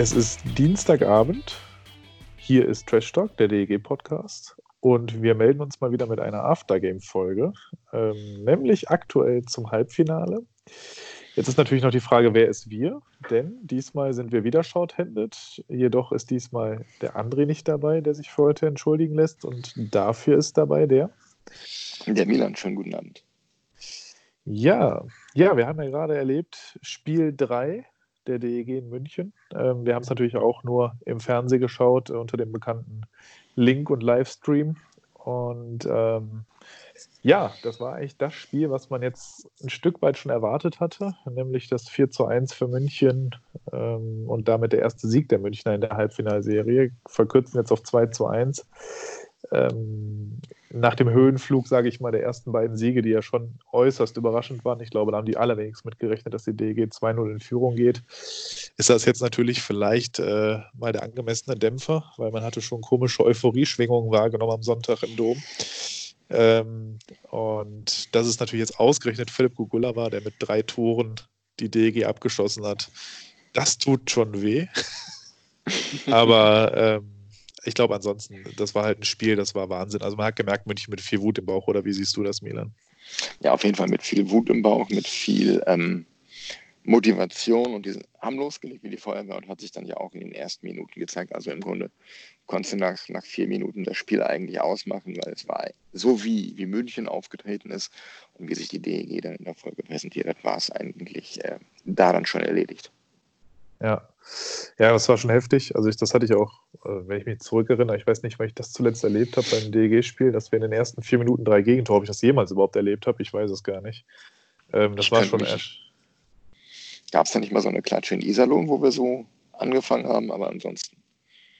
Es ist Dienstagabend. Hier ist Trash Talk, der DEG-Podcast. Und wir melden uns mal wieder mit einer Aftergame-Folge, ähm, nämlich aktuell zum Halbfinale. Jetzt ist natürlich noch die Frage, wer ist wir? Denn diesmal sind wir wieder shorthanded. Jedoch ist diesmal der André nicht dabei, der sich für heute entschuldigen lässt. Und dafür ist dabei der. Der Milan, schönen guten Abend. Ja, ja, wir haben ja gerade erlebt, Spiel 3 der DEG in München. Ähm, wir haben es natürlich auch nur im Fernsehen geschaut, äh, unter dem bekannten Link und Livestream. Und ähm, ja, das war eigentlich das Spiel, was man jetzt ein Stück weit schon erwartet hatte, nämlich das 4 zu 1 für München ähm, und damit der erste Sieg der Münchner in der Halbfinalserie. Verkürzen jetzt auf 2 zu 1 ähm, nach dem Höhenflug, sage ich mal, der ersten beiden Siege, die ja schon äußerst überraschend waren, ich glaube, da haben die allerwenigsten mitgerechnet, dass die DG 2-0 in Führung geht, ist das jetzt natürlich vielleicht äh, mal der angemessene Dämpfer, weil man hatte schon komische Euphorieschwingungen wahrgenommen am Sonntag im Dom. Ähm, und das ist natürlich jetzt ausgerechnet Philipp Gugula war, der mit drei Toren die DG abgeschossen hat. Das tut schon weh. Aber ähm, ich glaube ansonsten, das war halt ein Spiel, das war Wahnsinn. Also man hat gemerkt, München mit viel Wut im Bauch, oder wie siehst du das, Milan? Ja, auf jeden Fall mit viel Wut im Bauch, mit viel ähm, Motivation und die haben losgelegt wie die Feuerwehr und hat sich dann ja auch in den ersten Minuten gezeigt. Also im Grunde konnte nach, nach vier Minuten das Spiel eigentlich ausmachen, weil es war so wie, wie München aufgetreten ist und wie sich die DEG dann in der Folge präsentiert hat, war es eigentlich äh, da schon erledigt. Ja. Ja, das war schon heftig. Also ich, das hatte ich auch, äh, wenn ich mich zurückerinnere, ich weiß nicht, wann ich das zuletzt erlebt habe beim DEG-Spiel, dass wir in den ersten vier Minuten drei Gegentore, ob ich das jemals überhaupt erlebt habe, ich weiß es gar nicht. Ähm, das ich war schon erst. Gab es da nicht mal so eine Klatsche in Iserlohn, wo wir so angefangen haben, aber ansonsten.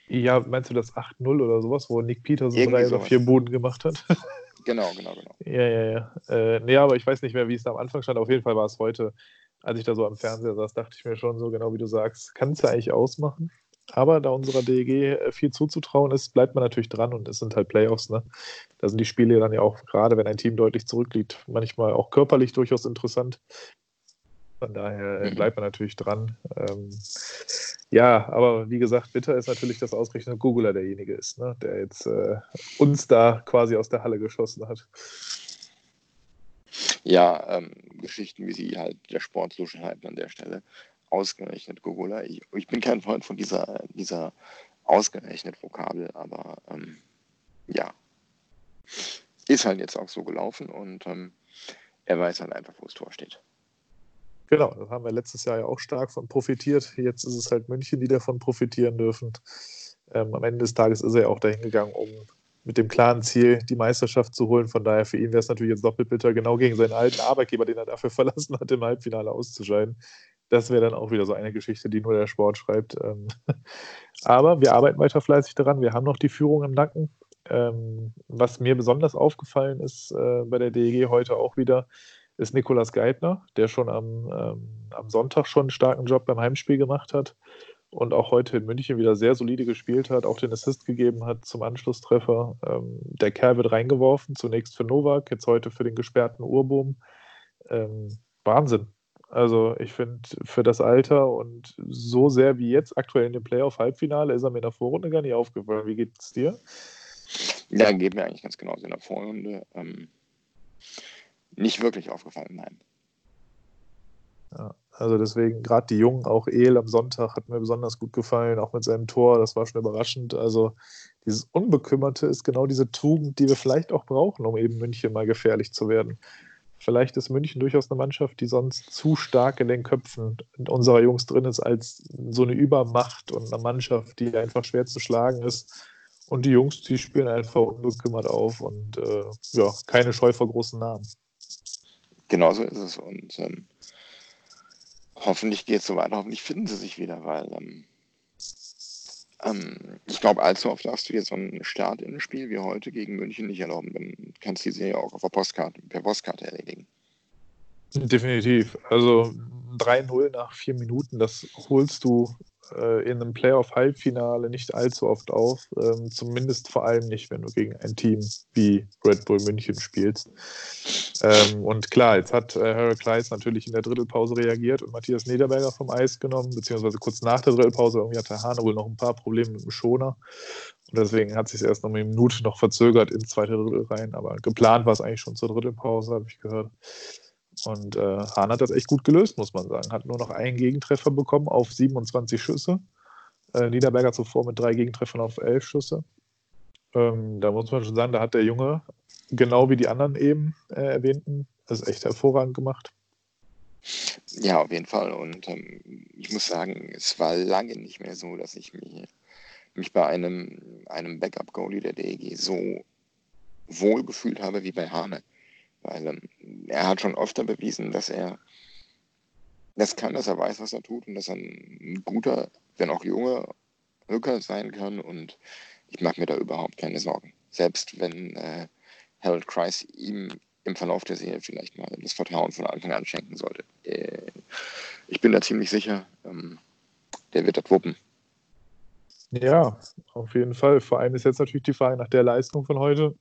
Ja, meinst du das 8-0 oder sowas, wo Nick Peterson Irgendwie drei sowas. oder vier Buden gemacht hat? Genau, genau, genau. Ja, ja, ja. Äh, nee, aber ich weiß nicht mehr, wie es da am Anfang stand. Auf jeden Fall war es heute als ich da so am Fernseher saß, dachte ich mir schon so, genau wie du sagst, kann es ja eigentlich ausmachen. Aber da unserer DEG äh, viel zuzutrauen ist, bleibt man natürlich dran und es sind halt Playoffs. Ne? Da sind die Spiele dann ja auch, gerade wenn ein Team deutlich zurückliegt, manchmal auch körperlich durchaus interessant. Von daher äh, mhm. bleibt man natürlich dran. Ähm, ja, aber wie gesagt, bitter ist natürlich, dass ausgerechnet Googler derjenige ist, ne? der jetzt äh, uns da quasi aus der Halle geschossen hat ja, ähm, Geschichten, wie sie halt der Sport so schreibt an der Stelle. Ausgerechnet Gogula. Ich, ich, bin kein Freund von dieser, dieser ausgerechnet Vokabel, aber ähm, ja, ist halt jetzt auch so gelaufen und ähm, er weiß halt einfach, wo das Tor steht. Genau, das haben wir letztes Jahr ja auch stark von profitiert. Jetzt ist es halt München, die davon profitieren dürfen. Ähm, am Ende des Tages ist er ja auch dahin gegangen, um mit dem klaren Ziel, die Meisterschaft zu holen. Von daher für ihn wäre es natürlich jetzt doppelt bitter, genau gegen seinen alten Arbeitgeber, den er dafür verlassen hat, im Halbfinale auszuscheiden. Das wäre dann auch wieder so eine Geschichte, die nur der Sport schreibt. Ähm, aber wir arbeiten weiter fleißig daran. Wir haben noch die Führung im Nacken. Ähm, was mir besonders aufgefallen ist äh, bei der DEG heute auch wieder, ist Nikolas Geithner, der schon am, ähm, am Sonntag schon einen starken Job beim Heimspiel gemacht hat und auch heute in München wieder sehr solide gespielt hat, auch den Assist gegeben hat zum Anschlusstreffer. Ähm, der Kerl wird reingeworfen, zunächst für Novak, jetzt heute für den gesperrten Urboom. Ähm, Wahnsinn. Also ich finde, für das Alter und so sehr wie jetzt aktuell in dem Playoff-Halbfinale ist er mir in der Vorrunde gar nicht aufgefallen. Wie geht es dir? Ja, geht mir eigentlich ganz genauso in der Vorrunde. Ähm, nicht wirklich aufgefallen, nein. Ja, also deswegen, gerade die Jungen, auch El am Sonntag hat mir besonders gut gefallen, auch mit seinem Tor, das war schon überraschend. Also dieses Unbekümmerte ist genau diese Tugend, die wir vielleicht auch brauchen, um eben München mal gefährlich zu werden. Vielleicht ist München durchaus eine Mannschaft, die sonst zu stark in den Köpfen unserer Jungs drin ist, als so eine Übermacht und eine Mannschaft, die einfach schwer zu schlagen ist. Und die Jungs, die spielen einfach unbekümmert auf und äh, ja, keine Scheu vor großen Namen. Genauso ist es. Und ähm, hoffentlich geht es so weiter, hoffentlich finden sie sich wieder, weil ähm, ähm, ich glaube, allzu oft darfst du jetzt so einen Start in ein Spiel wie heute gegen München nicht erlauben. Dann kannst du die Serie auch auf der Postkarte, per Postkarte erledigen. Definitiv. Also 3-0 nach vier Minuten, das holst du äh, in einem Playoff-Halbfinale nicht allzu oft auf. Ähm, zumindest vor allem nicht, wenn du gegen ein Team wie Red Bull München spielst. Ähm, und klar, jetzt hat äh, Harry Kleis natürlich in der Drittelpause reagiert und Matthias Niederberger vom Eis genommen, beziehungsweise kurz nach der Drittelpause. Irgendwie hatte Hane wohl noch ein paar Probleme mit dem Schoner. Und deswegen hat sich erst noch eine Minute noch verzögert ins zweite Drittel rein. Aber geplant war es eigentlich schon zur Drittelpause, habe ich gehört. Und äh, Hahn hat das echt gut gelöst, muss man sagen. Hat nur noch einen Gegentreffer bekommen auf 27 Schüsse. Äh, Niederberger zuvor mit drei Gegentreffern auf elf Schüsse. Ähm, da muss man schon sagen, da hat der Junge, genau wie die anderen eben äh, erwähnten, das echt hervorragend gemacht. Ja, auf jeden Fall. Und ähm, ich muss sagen, es war lange nicht mehr so, dass ich mich, mich bei einem, einem Backup-Goalie der DEG so wohl gefühlt habe wie bei Hane. Weil ähm, er hat schon öfter bewiesen, dass er das kann, dass er weiß, was er tut und dass er ein guter, wenn auch junger Rücker sein kann. Und ich mache mir da überhaupt keine Sorgen. Selbst wenn äh, Harold Kreis ihm im Verlauf der Serie vielleicht mal das Vertrauen von Anfang an schenken sollte. Äh, ich bin da ziemlich sicher, ähm, der wird das wuppen. Ja, auf jeden Fall. Vor allem ist jetzt natürlich die Frage nach der Leistung von heute.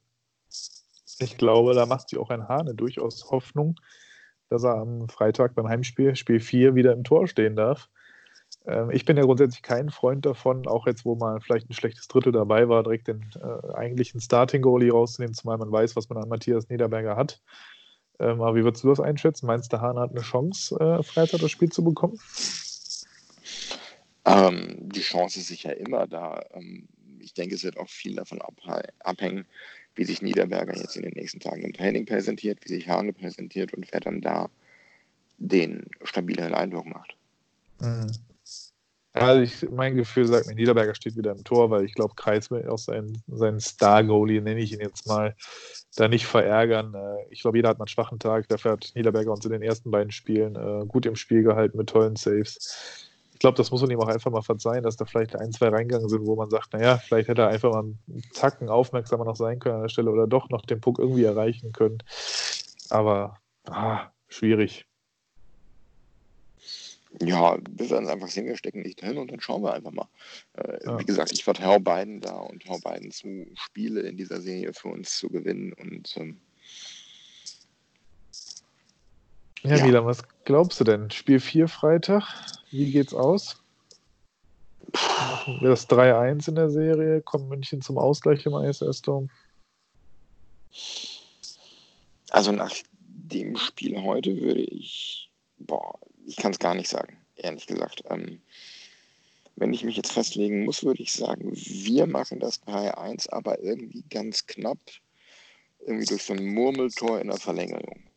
Ich glaube, da macht sich auch ein Hane durchaus Hoffnung, dass er am Freitag beim Heimspiel, Spiel 4, wieder im Tor stehen darf. Ähm, ich bin ja grundsätzlich kein Freund davon, auch jetzt, wo mal vielleicht ein schlechtes Drittel dabei war, direkt den äh, eigentlichen Starting-Goalie rauszunehmen, zumal man weiß, was man an Matthias Niederberger hat. Ähm, aber wie würdest du das einschätzen? Meinst du, Hahn hat eine Chance, äh, Freitag das Spiel zu bekommen? Ähm, die Chance ist sicher immer da. Ähm, ich denke, es wird auch viel davon abhängen, wie sich Niederberger jetzt in den nächsten Tagen im Training präsentiert, wie sich Hane präsentiert und wer dann da den stabileren Eindruck macht. Mhm. Also ich, mein Gefühl sagt mir, Niederberger steht wieder im Tor, weil ich glaube, Kreis will auch seinen, seinen Star-Goalie, nenne ich ihn jetzt mal, da nicht verärgern. Äh, ich glaube, jeder hat mal einen schwachen Tag. Dafür hat Niederberger uns in den ersten beiden Spielen äh, gut im Spiel gehalten mit tollen Saves ich glaube, das muss man ihm auch einfach mal verzeihen, dass da vielleicht ein, zwei reingegangen sind, wo man sagt, naja, vielleicht hätte er einfach mal einen Zacken aufmerksamer noch sein können an der Stelle oder doch noch den Puck irgendwie erreichen können. Aber ah, schwierig. Ja, wir werden es einfach sehen, wir stecken nicht drin und dann schauen wir einfach mal. Äh, ja. Wie gesagt, ich vertraue beiden da und beiden zu, Spiele in dieser Serie für uns zu gewinnen und ähm, ja, ja. Milan, was glaubst du denn? Spiel 4 Freitag? Wie geht's aus? Machen wir das 3-1 in der Serie? Kommt München zum Ausgleich im ISS-Dom? Also nach dem Spiel heute würde ich, boah, ich kann es gar nicht sagen, ehrlich gesagt. Ähm, wenn ich mich jetzt festlegen muss, würde ich sagen, wir machen das 3-1, aber irgendwie ganz knapp, irgendwie durch so ein Murmeltor in der Verlängerung.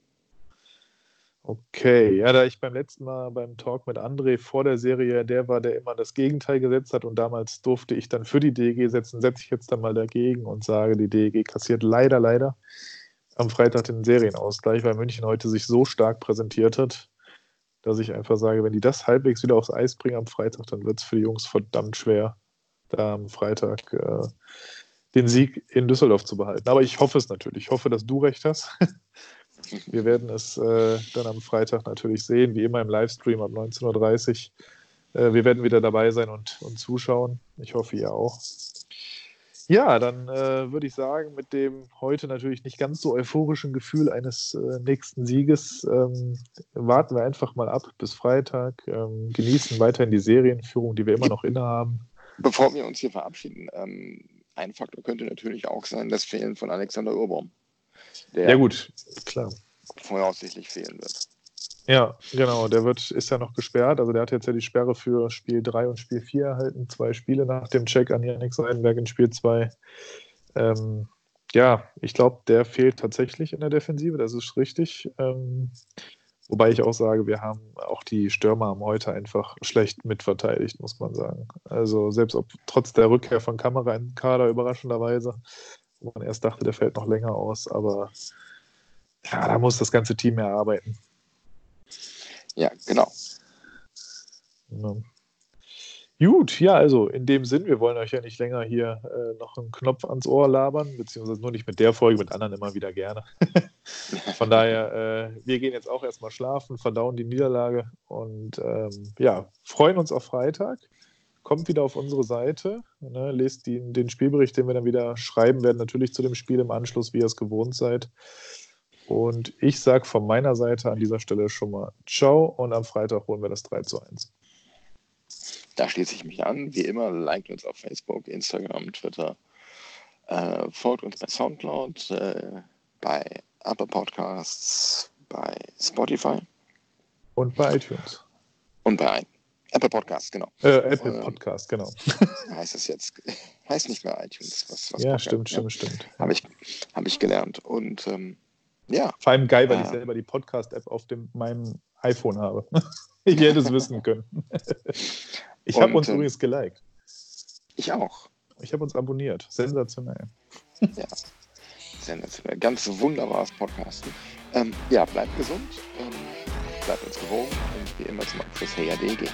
Okay, ja, da ich beim letzten Mal beim Talk mit André vor der Serie der war, der immer das Gegenteil gesetzt hat und damals durfte ich dann für die DEG setzen, setze ich jetzt dann mal dagegen und sage, die DEG kassiert leider, leider am Freitag den Serienausgleich, weil München heute sich so stark präsentiert hat, dass ich einfach sage, wenn die das halbwegs wieder aufs Eis bringen am Freitag, dann wird es für die Jungs verdammt schwer, da am Freitag äh, den Sieg in Düsseldorf zu behalten. Aber ich hoffe es natürlich. Ich hoffe, dass du recht hast. Wir werden es äh, dann am Freitag natürlich sehen, wie immer im Livestream ab 19.30 Uhr. Äh, wir werden wieder dabei sein und, und zuschauen. Ich hoffe, ihr auch. Ja, dann äh, würde ich sagen, mit dem heute natürlich nicht ganz so euphorischen Gefühl eines äh, nächsten Sieges ähm, warten wir einfach mal ab bis Freitag, ähm, genießen weiterhin die Serienführung, die wir immer noch innehaben. Bevor wir uns hier verabschieden, ähm, ein Faktor könnte natürlich auch sein, das Fehlen von Alexander Urbaum der ja, gut, klar. voraussichtlich fehlen wird. Ja, genau, der wird, ist ja noch gesperrt. Also der hat jetzt ja die Sperre für Spiel 3 und Spiel 4 erhalten, zwei Spiele nach dem Check an Janik Seidenberg in Spiel 2. Ähm, ja, ich glaube, der fehlt tatsächlich in der Defensive, das ist richtig. Ähm, wobei ich auch sage, wir haben auch die Stürmer am heute einfach schlecht mitverteidigt, muss man sagen. Also selbst ob trotz der Rückkehr von Kamera in den Kader überraschenderweise, wo man erst dachte, der fällt noch länger aus, aber ja, da muss das ganze Team mehr arbeiten. Ja, genau. Ja. Gut, ja, also in dem Sinn, wir wollen euch ja nicht länger hier äh, noch einen Knopf ans Ohr labern, beziehungsweise nur nicht mit der Folge, mit anderen immer wieder gerne. Von daher, äh, wir gehen jetzt auch erstmal schlafen, verdauen die Niederlage und ähm, ja, freuen uns auf Freitag. Kommt wieder auf unsere Seite, ne, lest die, den Spielbericht, den wir dann wieder schreiben werden, natürlich zu dem Spiel im Anschluss, wie ihr es gewohnt seid. Und ich sage von meiner Seite an dieser Stelle schon mal Ciao und am Freitag holen wir das 3 zu 1. Da schließe ich mich an. Wie immer, liked uns auf Facebook, Instagram, Twitter. Äh, folgt uns bei Soundcloud, äh, bei Apple Podcasts, bei Spotify. Und bei iTunes. Und bei Apple Podcasts, genau. Äh, Apple ähm, Podcast, genau. heißt es jetzt, heißt nicht mehr iTunes. Was, was ja, stimmt, stimmt, stimmt. Habe ich, hab ich gelernt. Und ähm, ja. Vor allem geil, weil äh, ich selber die Podcast-App auf dem, meinem iPhone habe. ich hätte es wissen können. Ich habe uns äh, übrigens geliked. Ich auch. Ich habe uns abonniert. Sensationell. Ja, sensationell. Ganz wunderbares Podcasten. Ähm, ja, bleibt gesund, ähm, bleibt uns gewogen und wie immer zum Abschluss Hey AD gehen.